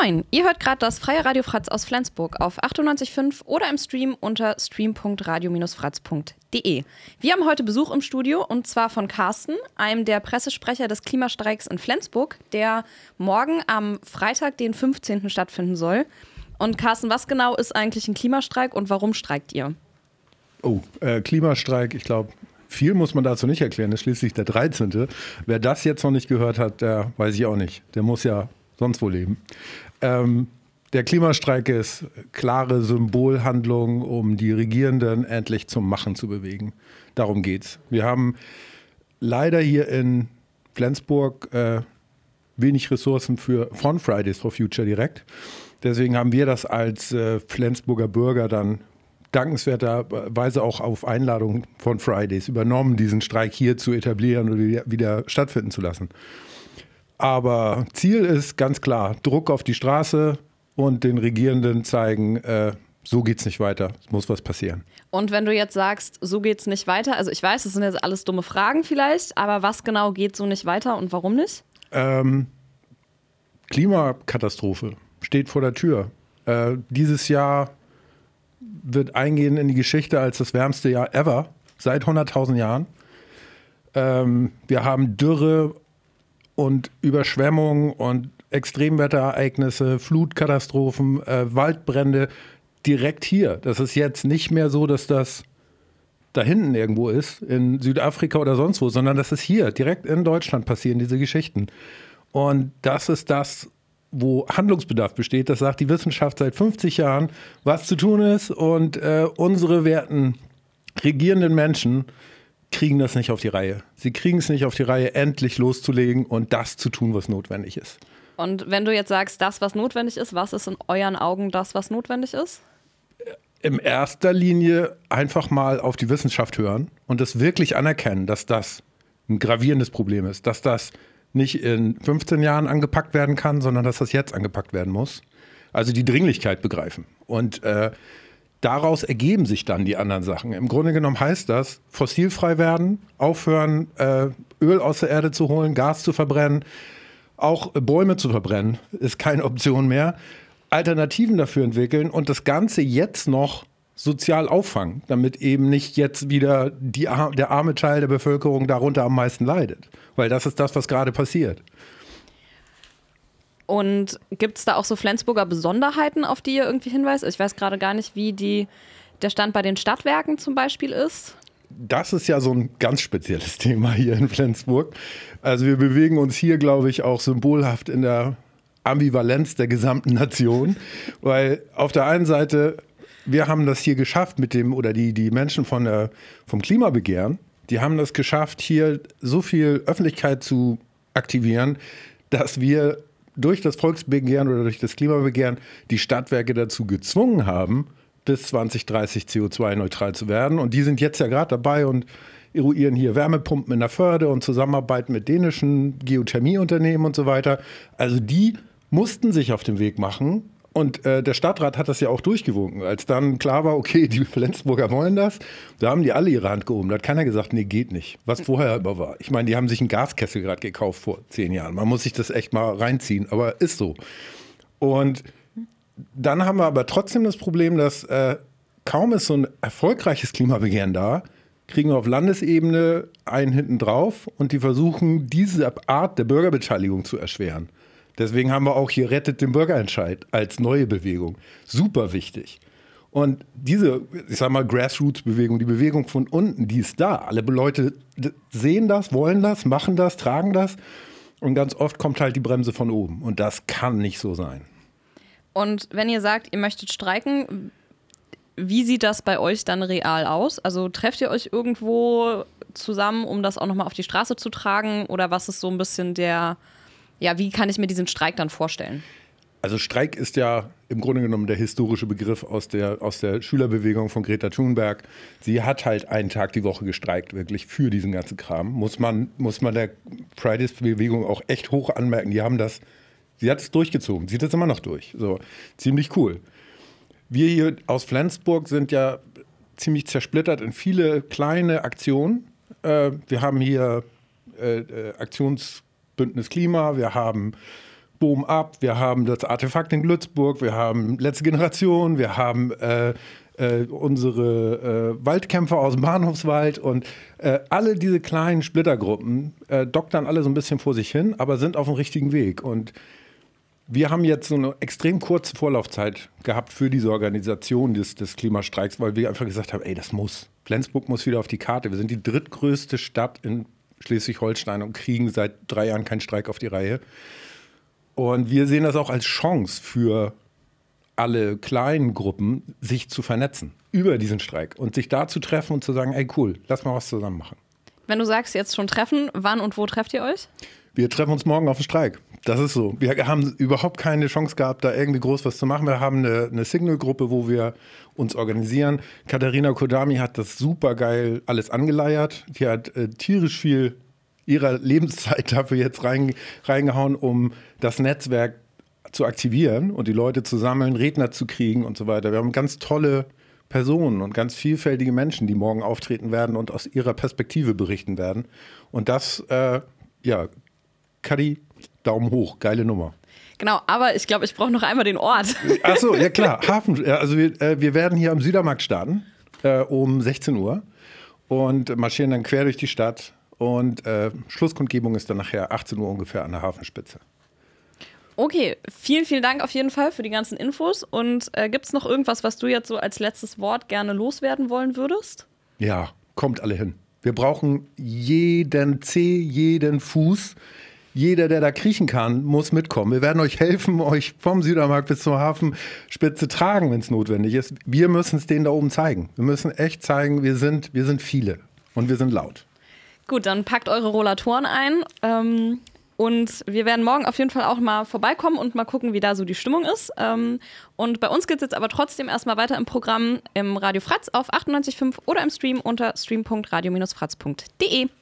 Moin, ihr hört gerade das freie Radio Fratz aus Flensburg auf 98.5 oder im Stream unter stream.radio-fratz.de. Wir haben heute Besuch im Studio und zwar von Carsten, einem der Pressesprecher des Klimastreiks in Flensburg, der morgen am Freitag, den 15. stattfinden soll. Und Carsten, was genau ist eigentlich ein Klimastreik und warum streikt ihr? Oh, äh, Klimastreik, ich glaube, viel muss man dazu nicht erklären. Das ist schließlich der 13. Wer das jetzt noch nicht gehört hat, der weiß ich auch nicht. Der muss ja sonst wo leben. Ähm, der Klimastreik ist klare Symbolhandlung, um die Regierenden endlich zum Machen zu bewegen. Darum geht's. Wir haben leider hier in Flensburg äh, wenig Ressourcen für von Fridays for Future direkt. Deswegen haben wir das als äh, Flensburger Bürger dann dankenswerterweise auch auf Einladung von Fridays übernommen, diesen Streik hier zu etablieren oder wieder stattfinden zu lassen. Aber Ziel ist ganz klar, Druck auf die Straße und den Regierenden zeigen, äh, so geht's nicht weiter, es muss was passieren. Und wenn du jetzt sagst, so geht's nicht weiter, also ich weiß, das sind jetzt alles dumme Fragen vielleicht, aber was genau geht so nicht weiter und warum nicht? Ähm, Klimakatastrophe steht vor der Tür. Äh, dieses Jahr wird eingehen in die Geschichte als das wärmste Jahr ever, seit 100.000 Jahren. Ähm, wir haben Dürre und Überschwemmungen und Extremwetterereignisse, Flutkatastrophen, äh, Waldbrände direkt hier. Das ist jetzt nicht mehr so, dass das da hinten irgendwo ist, in Südafrika oder sonst wo, sondern das ist hier, direkt in Deutschland passieren diese Geschichten. Und das ist das, wo Handlungsbedarf besteht. Das sagt die Wissenschaft seit 50 Jahren, was zu tun ist. Und äh, unsere werten regierenden Menschen kriegen das nicht auf die Reihe. Sie kriegen es nicht auf die Reihe, endlich loszulegen und das zu tun, was notwendig ist. Und wenn du jetzt sagst, das, was notwendig ist, was ist in euren Augen das, was notwendig ist? In erster Linie einfach mal auf die Wissenschaft hören und es wirklich anerkennen, dass das ein gravierendes Problem ist, dass das nicht in 15 Jahren angepackt werden kann, sondern dass das jetzt angepackt werden muss. Also die Dringlichkeit begreifen. Und äh, daraus ergeben sich dann die anderen Sachen. Im Grunde genommen heißt das, fossilfrei werden, aufhören, äh, Öl aus der Erde zu holen, Gas zu verbrennen, auch Bäume zu verbrennen, ist keine Option mehr. Alternativen dafür entwickeln und das Ganze jetzt noch sozial auffangen, damit eben nicht jetzt wieder die, der arme Teil der Bevölkerung darunter am meisten leidet. Weil das ist das, was gerade passiert. Und gibt es da auch so Flensburger Besonderheiten, auf die ihr irgendwie hinweist? Ich weiß gerade gar nicht, wie die, der Stand bei den Stadtwerken zum Beispiel ist. Das ist ja so ein ganz spezielles Thema hier in Flensburg. Also wir bewegen uns hier, glaube ich, auch symbolhaft in der Ambivalenz der gesamten Nation, weil auf der einen Seite wir haben das hier geschafft mit dem oder die die Menschen von der, vom Klimabegehren, die haben das geschafft, hier so viel Öffentlichkeit zu aktivieren, dass wir durch das Volksbegehren oder durch das Klimabegehren die Stadtwerke dazu gezwungen haben, bis 2030 CO2-neutral zu werden. Und die sind jetzt ja gerade dabei und eruieren hier Wärmepumpen in der Förde und zusammenarbeiten mit dänischen Geothermieunternehmen und so weiter. Also die mussten sich auf den Weg machen, und äh, der Stadtrat hat das ja auch durchgewunken. Als dann klar war, okay, die Flensburger wollen das, da haben die alle ihre Hand gehoben. Da hat keiner gesagt, nee, geht nicht. Was vorher immer war. Ich meine, die haben sich einen Gaskessel gerade gekauft vor zehn Jahren. Man muss sich das echt mal reinziehen, aber ist so. Und dann haben wir aber trotzdem das Problem, dass äh, kaum ist so ein erfolgreiches Klimabegehren da, kriegen wir auf Landesebene einen hinten drauf und die versuchen, diese Art der Bürgerbeteiligung zu erschweren. Deswegen haben wir auch hier Rettet den Bürgerentscheid als neue Bewegung. Super wichtig. Und diese, ich sag mal, Grassroots-Bewegung, die Bewegung von unten, die ist da. Alle Leute sehen das, wollen das, machen das, tragen das. Und ganz oft kommt halt die Bremse von oben. Und das kann nicht so sein. Und wenn ihr sagt, ihr möchtet streiken, wie sieht das bei euch dann real aus? Also trefft ihr euch irgendwo zusammen, um das auch nochmal auf die Straße zu tragen? Oder was ist so ein bisschen der, ja, wie kann ich mir diesen Streik dann vorstellen? Also Streik ist ja im Grunde genommen der historische Begriff aus der, aus der Schülerbewegung von Greta Thunberg. Sie hat halt einen Tag die Woche gestreikt, wirklich für diesen ganzen Kram. Muss man, muss man der Fridays-Bewegung auch echt hoch anmerken. Die haben das, sie hat es durchgezogen, sieht es immer noch durch. So, ziemlich cool. Wir hier aus Flensburg sind ja ziemlich zersplittert in viele kleine Aktionen. Äh, wir haben hier äh, äh Aktions Bündnis Klima, wir haben Boom ab, wir haben das Artefakt in Glützburg, wir haben letzte Generation, wir haben äh, äh, unsere äh, Waldkämpfer aus dem Bahnhofswald und äh, alle diese kleinen Splittergruppen äh, doktern alle so ein bisschen vor sich hin, aber sind auf dem richtigen Weg. Und wir haben jetzt so eine extrem kurze Vorlaufzeit gehabt für diese Organisation des, des Klimastreiks, weil wir einfach gesagt haben, ey, das muss. Flensburg muss wieder auf die Karte. Wir sind die drittgrößte Stadt in Schleswig-Holstein und kriegen seit drei Jahren keinen Streik auf die Reihe. Und wir sehen das auch als Chance für alle kleinen Gruppen, sich zu vernetzen über diesen Streik und sich da zu treffen und zu sagen, ey cool, lass mal was zusammen machen. Wenn du sagst, jetzt schon treffen, wann und wo trefft ihr euch? Wir treffen uns morgen auf den Streik. Das ist so. Wir haben überhaupt keine Chance gehabt, da irgendwie groß was zu machen. Wir haben eine, eine Signal-Gruppe, wo wir uns organisieren. Katharina Kodami hat das super geil alles angeleiert. Die hat äh, tierisch viel ihrer Lebenszeit dafür jetzt rein, reingehauen, um das Netzwerk zu aktivieren und die Leute zu sammeln, Redner zu kriegen und so weiter. Wir haben ganz tolle Personen und ganz vielfältige Menschen, die morgen auftreten werden und aus ihrer Perspektive berichten werden. Und das, äh, ja, Kadi, Daumen hoch, geile Nummer. Genau, aber ich glaube, ich brauche noch einmal den Ort. Achso, ja klar, Hafen. Also wir, äh, wir werden hier am Südermarkt starten äh, um 16 Uhr und marschieren dann quer durch die Stadt. Und äh, Schlusskundgebung ist dann nachher 18 Uhr ungefähr an der Hafenspitze. Okay, vielen, vielen Dank auf jeden Fall für die ganzen Infos. Und äh, gibt es noch irgendwas, was du jetzt so als letztes Wort gerne loswerden wollen würdest? Ja, kommt alle hin. Wir brauchen jeden Zeh, jeden Fuß. Jeder, der da kriechen kann, muss mitkommen. Wir werden euch helfen, euch vom Südermarkt bis zur Hafenspitze tragen, wenn es notwendig ist. Wir müssen es denen da oben zeigen. Wir müssen echt zeigen, wir sind, wir sind viele und wir sind laut. Gut, dann packt eure Rollatoren ein. Ähm, und wir werden morgen auf jeden Fall auch mal vorbeikommen und mal gucken, wie da so die Stimmung ist. Ähm, und bei uns geht es jetzt aber trotzdem erstmal weiter im Programm im Radio Fratz auf 98.5 oder im Stream unter stream.radio-fratz.de.